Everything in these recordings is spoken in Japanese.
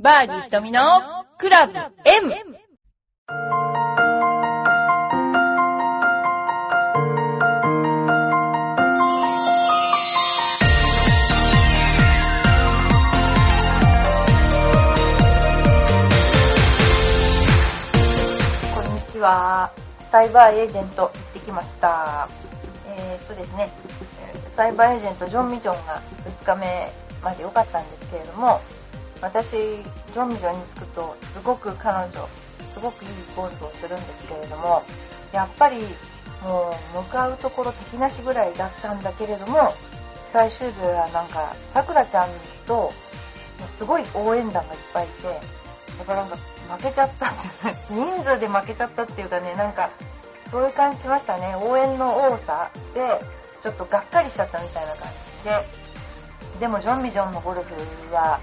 バーディー瞳のクラブ M! こんにちは。サイバーエージェント行ってきました。えー、っとですね、サイバーエージェントジョン・ミジョンが2日目まで良かったんですけれども、私、ジョン・ミジョンに着くと、すごく彼女、すごくいいポーズをするんですけれども、やっぱり、もう、向かうところ敵なしぐらいだったんだけれども、最終日はなんか、さくらちゃんと、すごい応援団がいっぱいいて、だからなんか負けちゃったんですね。人数で負けちゃったっていうかね、なんか、そういう感じしましたね。応援の多さで、ちょっとがっかりしちゃったみたいな感じで。でも、ジョン・ミジョンのゴルフは、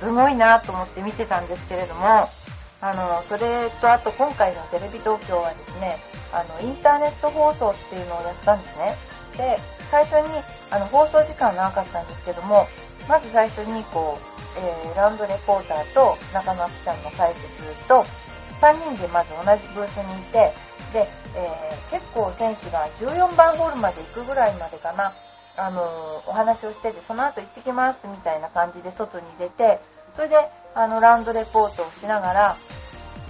すごいなと思って見てたんですけれども、あの、それとあと今回のテレビ東京はですね、あの、インターネット放送っていうのをやったんですね。で、最初に、あの、放送時間長かったんですけども、まず最初にこう、えーラウンドレポーターと中野ちゃんの解説と、3人でまず同じブースにいて、で、えー結構選手が14番ホールまで行くぐらいまでかな、あのーお話をしてて、その後行ってきますみたいな感じで外に出て、それで、あの、ランドレポートをしながら、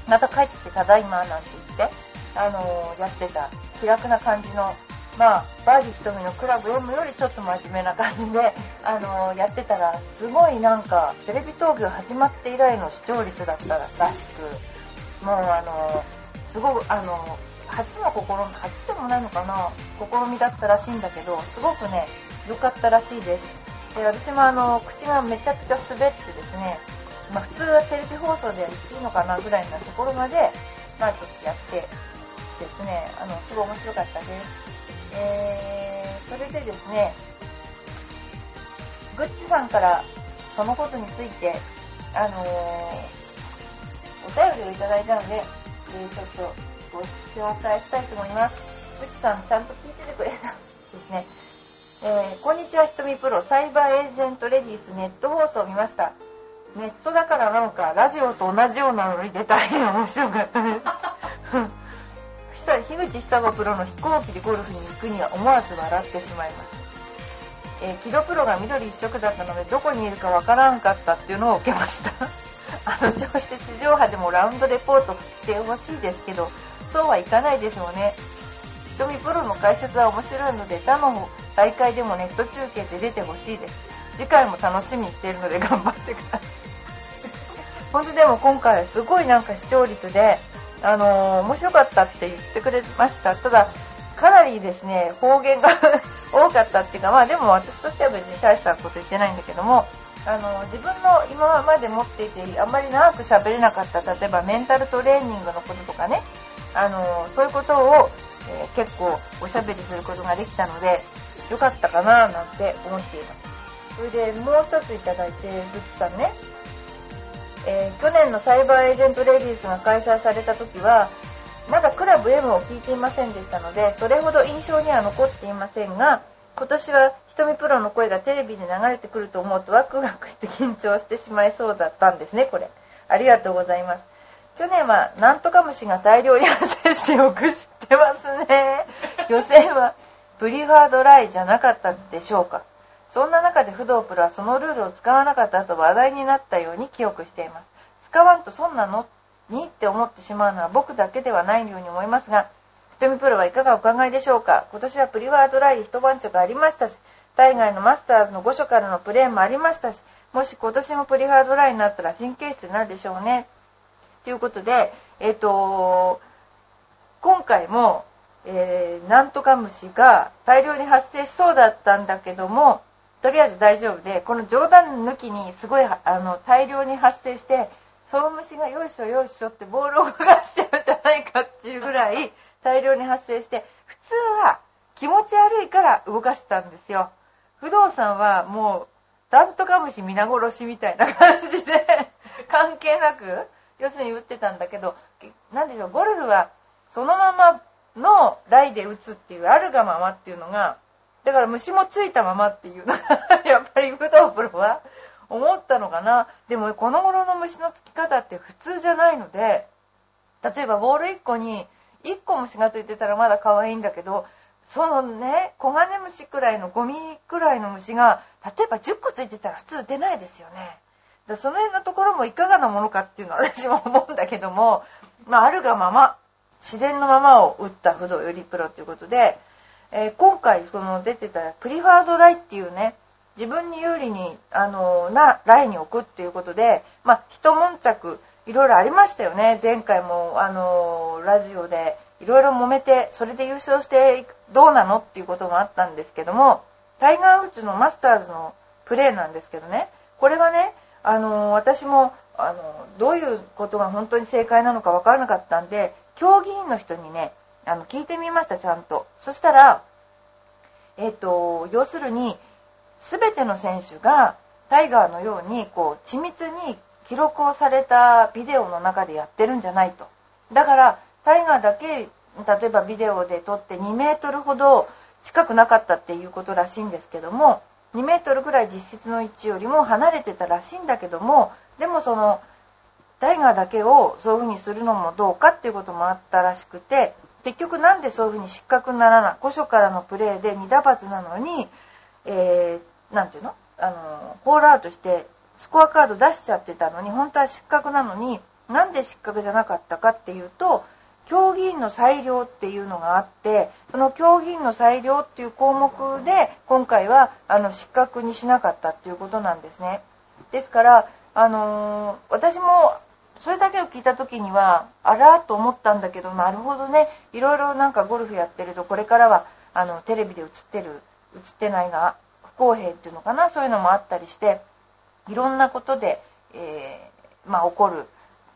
また帰ってきてただいまなんて言って、あのーやってた気楽な感じの、まあ、バーディー瞳のクラブ M よりちょっと真面目な感じで、あのーやってたら、すごいなんか、テレビ東京始まって以来の視聴率だったらしく、もうあのーすごく、あの初の試み、初でもないのかな、試みだったらしいんだけど、すごくね、良かったらしいです。で、私もあの、口がめちゃくちゃ滑ってですね、まあ普通はテレビ放送でいいのかなぐらいなところまで、まあちょっとやってですね、あの、すごい面白かったです。えー、それでですね、グッチさんからそのことについて、あのーお便りをいただいたので、えーちょっとご紹介したいと思います。グッチさん、ちゃんと聞いててくれたんですね。えーこんにちは、ひとみプロ、サイバーエージェントレディースネット放送を見ました。ネットだからなのか、ラジオと同じようなのに出大変面白かったです。そしたら、樋口久子プロの飛行機でゴルフに行くには思わず笑ってしまいます。えー、木戸プロが緑一色だったので、どこにいるかわからんかったっていうのを受けました。あの、調して地上波でもラウンドレポートしてほしいですけど、そうはいかないでしょうね。瞳プロの解説は面白いので、他の大会でもネット中継で出てほしいです。次回も楽しみにしているので頑張ってください。本当でも今回すごいなんか視聴率で、あのー面白かったって言ってくれました。ただ、かなりですね、方言が多かったっていうか、まあでも私としては別に大したこと言ってないんだけども、あの、自分の今まで持っていて、あんまり長く喋れなかった、例えばメンタルトレーニングのこととかね、あの、そういうことを、えー結構おしゃべりすることができたので、よかったかななんて思っています。それでもう一ついただいて、グッチさんね、えー去年のサイバーエージェントレディースが開催された時は、まだクラブ M を聞いていませんでしたので、それほど印象には残っていませんが、今年は瞳プロの声がテレビで流れてくると思うとワクワクして緊張してしまいそうだったんですね、これ。ありがとうございます。去年はなんとか虫が大量に発生してよく知ってますね。予選はプリファードライじゃなかったでしょうか。そんな中で不動プロはそのルールを使わなかったと話題になったように記憶しています。使わんとそんなのにって思ってしまうのは僕だけではないように思いますが、瞳プロはいかがお考えでしょうか今年はプリファードライ一晩直ありましたし、海外のマスターズの5所からのプレーもありましたし、もし今年もプリファードライになったら神経質になるでしょうね。ということで、えっ、と、今回も、えー、なんとか虫が大量に発生しそうだったんだけども、とりあえず大丈夫で、この冗談抜きにすごいあの大量に発生して、その虫がよいしょよいしょってボールを動かしちゃうんじゃないかっていうぐらい大量に発生して、普通は気持ち悪いから動かしてたんですよ。不動産はもう、なんとか虫皆殺しみたいな感じで、関係なく、要するに打ってたんだけど、なんでしょう、ゴルフはそのままのライで打つっていう、あるがままっていうのが、だから虫もついたままっていうのが、やっぱり不動プロは思ったのかな。でもこの頃の虫のつき方って普通じゃないので、例えばボール1個に1個虫がついてたらまだ可愛いんだけど、そのね、コガネムシくらいのゴミくらいの虫が、例えば10個ついてたら普通出ないですよね。だその辺のところもいかがなものかっていうのは私も思うんだけども、まあ、あるがまま、自然のままを打った不動よりプロということで、えー、今回その出てたプリファードライっていうね、自分に有利に、あのな、ライに置くっていうことで、まあ、一悶着、いろいろありましたよね。前回も、あのラジオでいろいろ揉めて、それで優勝してどうなのっていうこともあったんですけども、タイガー・ウッズのマスターズのプレーなんですけどね、これはね、あの私も、あのどういうことが本当に正解なのかわからなかったんで、競技員の人にね、あの聞いてみました、ちゃんと。そしたら、え、ー、と、要するに、すべての選手がタイガーのように、こう、緻密に記録をされたビデオの中でやってるんじゃないと。だから、タイガーだけ、例えばビデオで撮って2メートルほど近くなかったっていうことらしいんですけども、2メートルぐらい実質の位置よりも離れてたらしいんだけども、でもその、タイガーだけをそういう風にするのもどうかっていうこともあったらしくて、結局なんでそういう風に失格にならない、古書からのプレーで2打罰なのに、えー、ていうの？あの、ホールアウトしてスコアカード出しちゃってたのに、本当は失格なのに、なんで失格じゃなかったかっていうと、競技員の裁量っていうのがあって、その競技員の裁量っていう項目で、今回はあの失格にしなかったっていうことなんですね。ですから、あのー、私もそれだけを聞いた時には、あらと思ったんだけど、なるほどね、いろいろなんかゴルフやってると、これからはあのテレビで映ってる、映ってないが不公平っていうのかな、そういうのもあったりして、いろんなことで、えー、まあ、起こる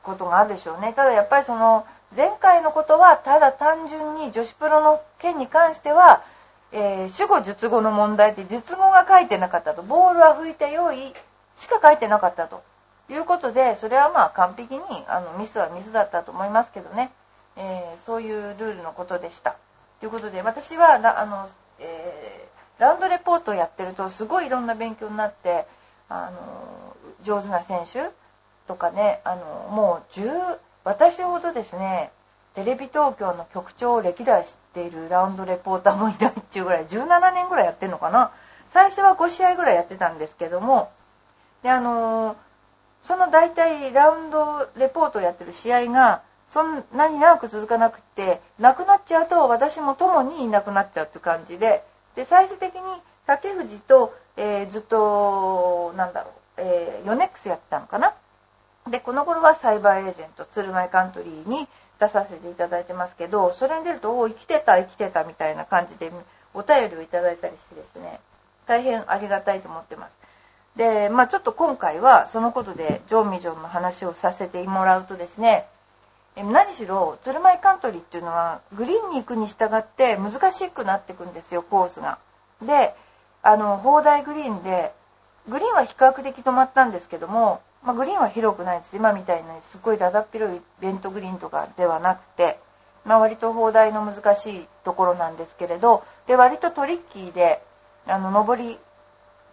ことがあるでしょうね。ただやっぱりその、前回のことは、ただ単純に女子プロの件に関しては、えー、主語述語の問題で述語が書いてなかったと。ボールは吹いてよいしか書いてなかったと。いうことで、それはまあ完璧にあのミスはミスだったと思いますけどね、えー、そういうルールのことでした。ということで、私はあの、えー、ラウンドレポートをやってると、すごいいろんな勉強になって、あの上手な選手とかね、あのもう10、私ほどですね、テレビ東京の局長を歴代知っているラウンドレポーターもいないっていうぐらい、17年ぐらいやってるのかな。最初は5試合ぐらいやってたんですけども、で、あのー、その大体ラウンドレポートをやってる試合が、そんなに長く続かなくて、なくなっちゃうと私も共にいなくなっちゃうって感じで、で、最終的に竹藤と、えー、ずっと、なんだろう、えー、ヨネックスやってたのかな。で、この頃はサイバーエージェント、鶴舞カントリーに出させていただいてますけど、それに出ると、お生きてた、生きてたみたいな感じでお便りをいただいたりしてですね、大変ありがたいと思ってます。で、まあちょっと今回はそのことで、ジョーミジョンの話をさせてもらうとですね、何しろ、鶴舞カントリーっていうのは、グリーンに行くに従って難しくなっていくんですよ、コースが。で、あの、砲台グリーンで、グリーンは比較的止まったんですけども、まあ、グリーンは広くないです。今みたいなすごいだだっ広いベントグリーンとかではなくて、まあ、割と砲台の難しいところなんですけれど、で、割とトリッキーで、あの、上り、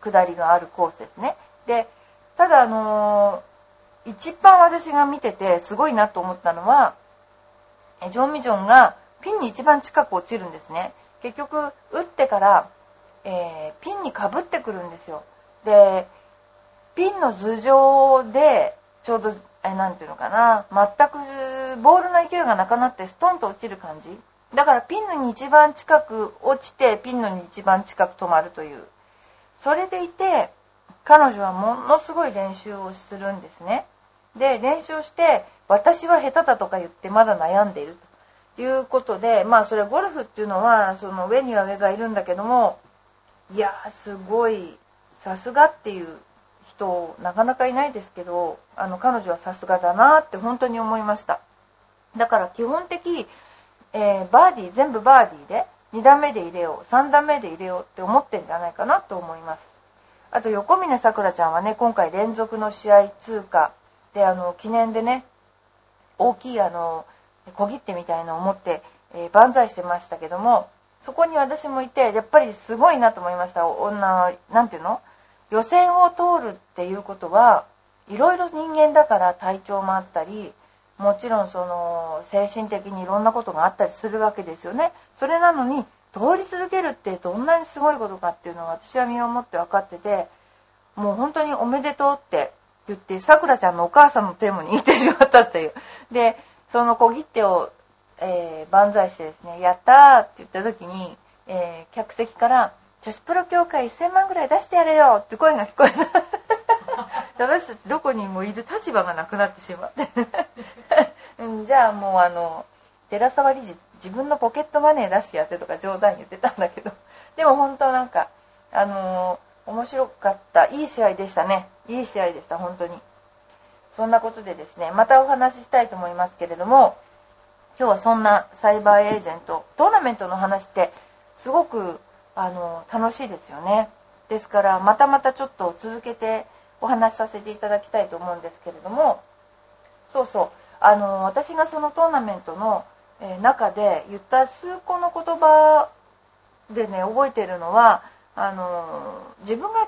下りがあるコースですね。で、ただあのー、一番私が見ててすごいなと思ったのは、ジョン・ミジョンがピンに一番近く落ちるんですね。結局、打ってから、えー、ピンにかぶってくるんですよ。で、ピンの頭上で、ちょうど、え、なんていうのかな、全くボールの勢いがなくなってストンと落ちる感じ。だからピンのに一番近く落ちて、ピンのに一番近く止まるという。それでいて、彼女はものすごい練習をするんですね。で、練習をして、私は下手だとか言ってまだ悩んでいるということで、まあそれはゴルフっていうのは、その上には上がいるんだけども、いやすごい、さすがっていう人なかなかいないですけど、あの彼女はさすがだなって本当に思いました。だから基本的、えー、バーディー、全部バーディーで、2段目で入れよう、3段目で入れようって思ってんじゃないかなと思います。あと、横峰さくらちゃんはね、今回連続の試合通過で、あの、記念でね、大きいあの、小切手みたいなのを持って、えー、万歳してましたけども、そこに私もいて、やっぱりすごいなと思いました。女、なんていうの？予選を通るっていうことは、いろいろ人間だから体調もあったり、もちろんその精神的にいろんなことがあったりするわけですよね。それなのに通り続けるってどんなにすごいことかっていうのは私は身をもって分かってて、もう本当におめでとうって言って、さくらちゃんのお母さんの手も握ってしまったっていう。で、その小切手を、えー、万歳してですね、やったって言った時に、えー、客席から、女子プロ協会1000万ぐらい出してやれよって声が聞こえた。私たちどこにもいる立場がなくなってしまって じゃあもうあの、寺沢理事、自分のポケットマネー出してやってとか冗談言ってたんだけど、でも本当なんか、あのー、面白かった、いい試合でしたね。いい試合でした、本当に。そんなことでですね、またお話ししたいと思いますけれども、今日はそんなサイバーエージェント、トーナメントの話ってすごくあの楽しいですよね。ですから、またまたちょっと続けてお話しさせていただきたいと思うんですけれども、そうそう、あの、私がそのトーナメントの、え中で言った数個の言葉でね、覚えてるのは、あの、自分が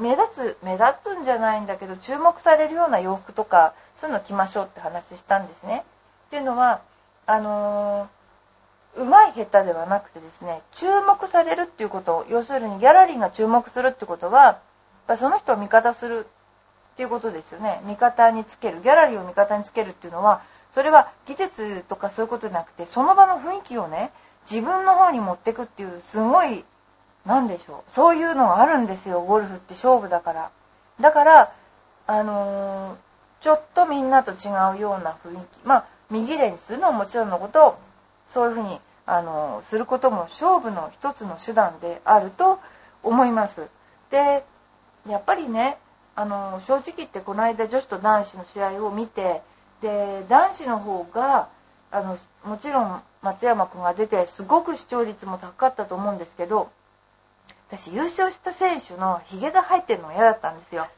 目立つ、目立つんじゃないんだけど、注目されるような洋服とか、そういうの着ましょうって話したんですね。っていうのは、あのうまい下手ではなくてですね、注目されるっていうこと、要するにギャラリーが注目するってことは、ぱその人を味方するっていうことですよね。味方につける。ギャラリーを味方につけるっていうのは、それは技術とかそういうことじゃなくて、その場の雰囲気をね、自分の方に持っていくっていう、すごい、なんでしょう。そういうのがあるんですよ、ゴルフって勝負だから。だから、あのー、ちょっとみんなと違うような雰囲気。まあ、右霊にするのももちろんのこと、そういうふうに、あの、することも勝負の一つの手段であると思います。で、やっぱりね、あの、正直言ってこの間女子と男子の試合を見て、で、男子の方が、あの、もちろん松山君が出て、すごく視聴率も高かったと思うんですけど、私優勝した選手のヒゲが入ってるのが嫌だったんですよ。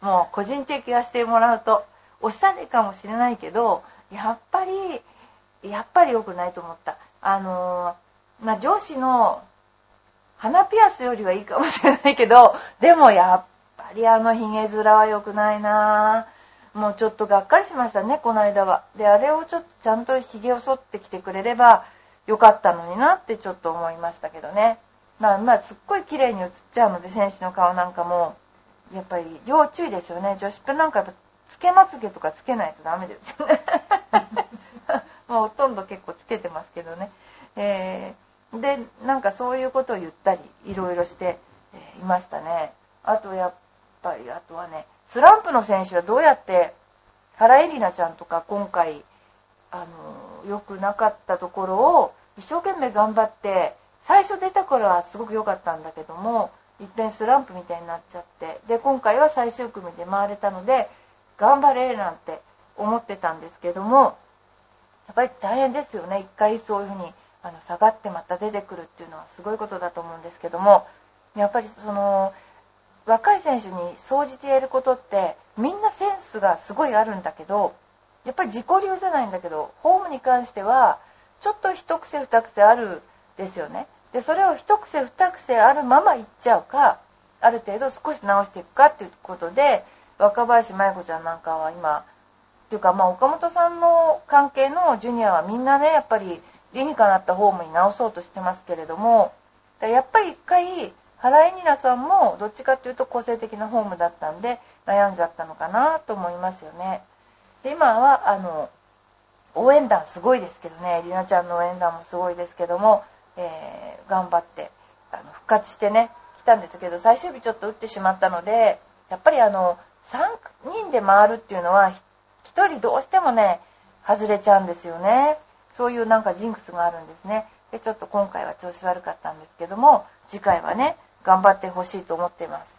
もう個人的化してもらうと、おしゃれかもしれないけど、やっぱり、やっぱり良くないと思った。あのまあ、上司の鼻ピアスよりはいいかもしれないけど、でもやっぱりあのヒゲ面は良くないな。もうちょっとがっかりしましたね、この間は。で、あれをちょっとちゃんとヒゲを剃ってきてくれればよかったのになってちょっと思いましたけどね。まあまあ、すっごい綺麗に映っちゃうので、選手の顔なんかも、やっぱり要注意ですよね。女子プなんかやっぱ、つけまつげとかつけないとダメですよね。まあ、ほとんど結構つけてますけどね。えーで、なんかそういうことを言ったり、いろいろしていましたね。あとやっぱり、あとはね、スランプの選手はどうやって、原エリナちゃんとか今回、あの、良くなかったところを一生懸命頑張って、最初出た頃はすごく良かったんだけども、いっぺんスランプみたいになっちゃって、で、今回は最終組で回れたので、頑張れなんて思ってたんですけども、やっぱり大変ですよね。一回そういうふうにあの下がってまた出てくるっていうのはすごいことだと思うんですけどもやっぱりその若い選手に総じてやることってみんなセンスがすごいあるんだけどやっぱり自己流じゃないんだけどフォームに関してはちょっと一癖二癖あるですよねでそれを一癖二癖あるままいっちゃうかある程度少し直していくかっていうことで若林麻衣子ちゃんなんかは今っていうかまあ岡本さんの関係のジュニアはみんなねやっぱり理にかなったフォームに直そうとしてますけれども、やっぱり一回、原エニラさんもどっちかっていうと個性的なフォームだったんで悩んじゃったのかなと思いますよね。で、今は、あの、応援団すごいですけどね、りなちゃんの応援団もすごいですけども、えー、頑張ってあの復活してね、来たんですけど、最終日ちょっと打ってしまったので、やっぱりあの、3人で回るっていうのは、1人どうしてもね、外れちゃうんですよね。そういうなんかジンクスがあるんですね。で、ちょっと今回は調子悪かったんですけども、次回はね、頑張ってほしいと思っています。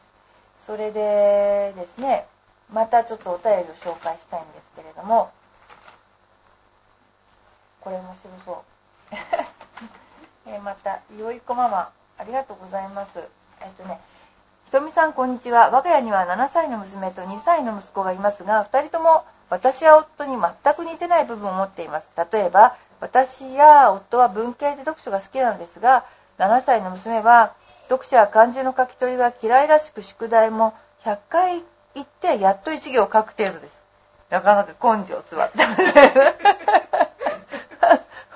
それでですね、またちょっとお便りを紹介したいんですけれども、これ面白そう。えまた、よいこママ、ありがとうございます。えっとね、ひとみさん、こんにちは。我が家には7歳の娘と2歳の息子がいますが、2人とも私や夫に全く似てない部分を持っています。例えば、私や夫は文系で読書が好きなんですが、7歳の娘は読者は漢字の書き取りが嫌いらしく宿題も100回行ってやっと1行書く程度です。なかなか根性座ってますね。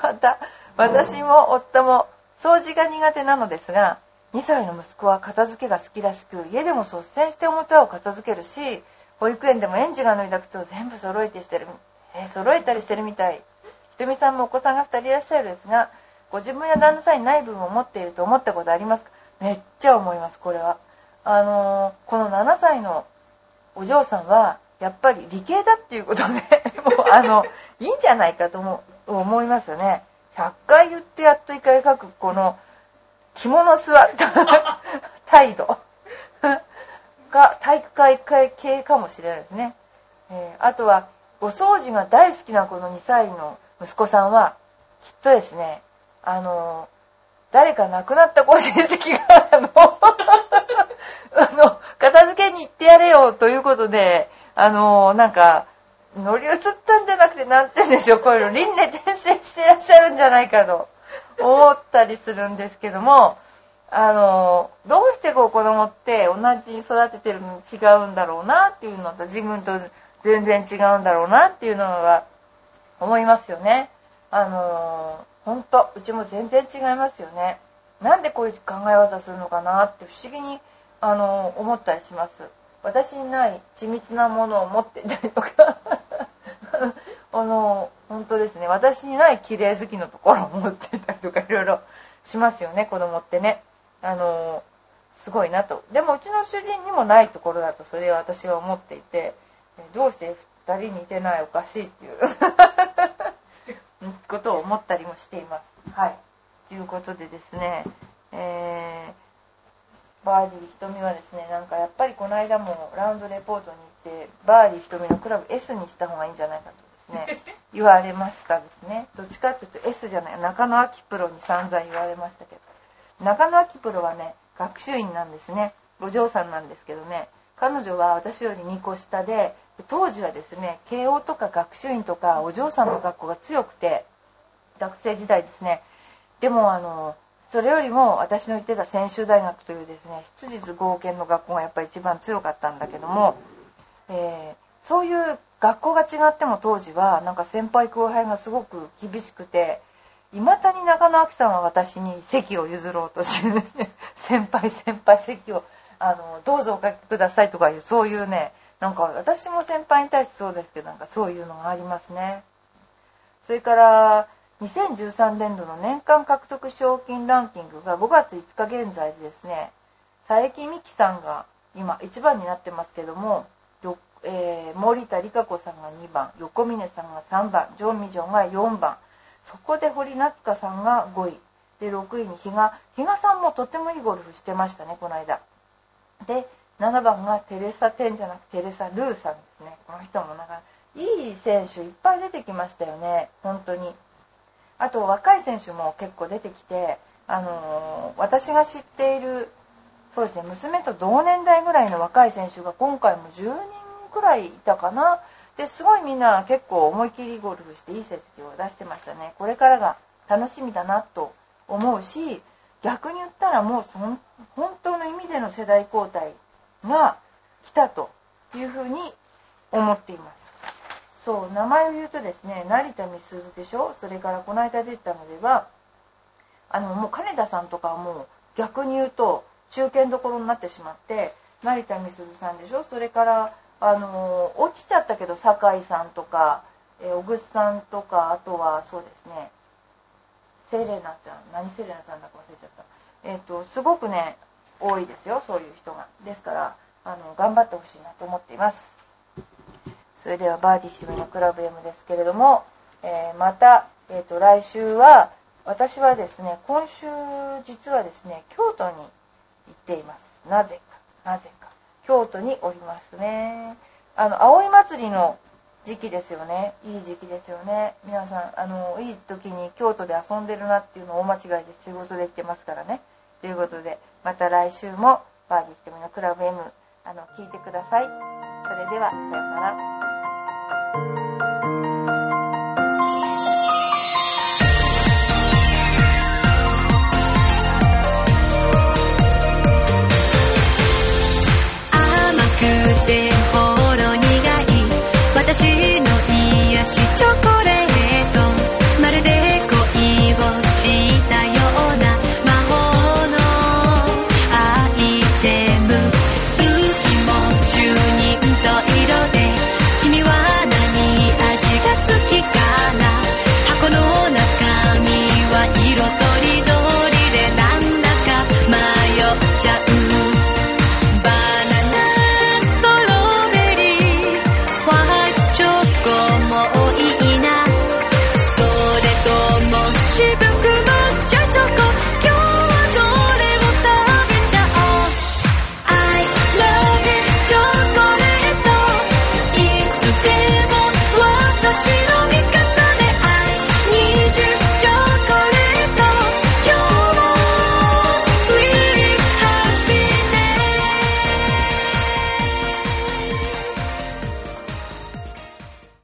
また、私も夫も掃除が苦手なのですが、2歳の息子は片付けが好きらしく、家でも率先しておもちゃを片付けるし、保育園でも園児が脱いだ靴を全部揃えてしてる、えー、揃えたりしてるみたい。ひとみさんもお子さんが2人いらっしゃるですが、ご自分や旦那さんにない部分を持っていると思ったことありますか？めっちゃ思います、これは。あのー、この7歳のお嬢さんは、やっぱり理系だっていうことで、もうあの、いいんじゃないかと思いますよね。100回言ってやっと1回書く、この、着物座った 態度が体育会系かもしれないですね。えー、あとは、お掃除が大好きなこの2歳の息子さんは、きっとですね、あの、誰か亡くなったご親戚が、あの、あの、片付けに行ってやれよということで、あの、なんか、乗り移ったんじゃなくて、なんて言うんでしょう、こういうの、輪廻転生してらっしゃるんじゃないかと思ったりするんですけども、あの、どうしてこう子供って同じに育ててるのに違うんだろうなっていうのと、自分と全然違うんだろうなっていうのは思いますよね。あの、ほんと、うちも全然違いますよね。なんでこういう考え方するのかなって不思議に、あの、思ったりします。私にない緻密なものを持ってたりとか あの、本当ですね。私にない綺麗好きのところを持ってたりとかいろいろしますよね、子供ってね。あの、すごいなと。でもうちの主人にもないところだとそれは私は思っていて、どうして2人似てないおかしいっていう ことを思ったりもしています。はい。ということでですね、えー、バーディー瞳はですね、なんかやっぱりこの間もラウンドレポートに行って、バーディー瞳のクラブ S にした方がいいんじゃないかとですね、言われましたですね。どっちかっていうと S じゃない、中野明プロに散々言われました中野明プロはね、学習院なんですね。お嬢さんなんですけどね、彼女は私より2個下で、当時はですね、慶応とか学習院とかお嬢さんの学校が強くて、学生時代ですね。でもあの、それよりも私の行ってた専修大学というですね、質実合憲の学校がやっぱり一番強かったんだけども、えー、そういう学校が違っても当時はなんか先輩後輩がすごく厳しくて、未だに中野明さんは私に席を譲ろうとしてですね、先輩先輩席を、あの、どうぞおかけくださいとかいう、そういうね、なんか私も先輩に対してそうですけど、なんかそういうのがありますね。それから、2013年度の年間獲得賞金ランキングが5月5日現在でですね、佐伯美希さんが今1番になってますけども、えー、森田理香子さんが2番、横峰さんが3番、ジョン・ミジョンが4番、そこで堀夏香さんが5位、で、6位に比嘉、比嘉さんもとてもいいゴルフしてましたね、この間。で、7番がテレサ・テンじゃなくテレサ・ルーさんですね。この人もなんか、いい選手いっぱい出てきましたよね、本当に。あと若い選手も結構出てきて、あのー、私が知っている、そうですね、娘と同年代ぐらいの若い選手が今回も10人くらいいたかな。で、すごいみんな結構思い切りゴルフしていい成績を出してましたね。これからが楽しみだなと思うし、逆に言ったらもうその本当の意味での世代交代が来たというふうに思っています。そう、名前を言うとですね、成田美鈴でしょ？それからこの間出たのでは、あの、もう金田さんとかはもう逆に言うと中堅どころになってしまって、成田美鈴さんでしょ？それから、あの、落ちちゃったけど、酒井さんとか、え小楠さんとか、あとはそうですね、セレナちゃん、何セレナさんだか忘れちゃった。えっ、ー、と、すごくね、多いですよ、そういう人が。ですから、あの、頑張ってほしいなと思っています。それではバーディー姫のクラブ M ですけれども、えー、また、えっ、ー、と、来週は、私はですね、今週、実はですね、京都に行っています。なぜか、なぜか。京都におりますね。あの、葵祭りの時期ですよね。いい時期ですよね。皆さん、あの、いい時に京都で遊んでるなっていうのを大間違いで。仕事で行ってますからね。ということで、また来週もバーディー瞳のクラブ M、あの、聞いてください。それでは、さようなら。私の癒しチョコレート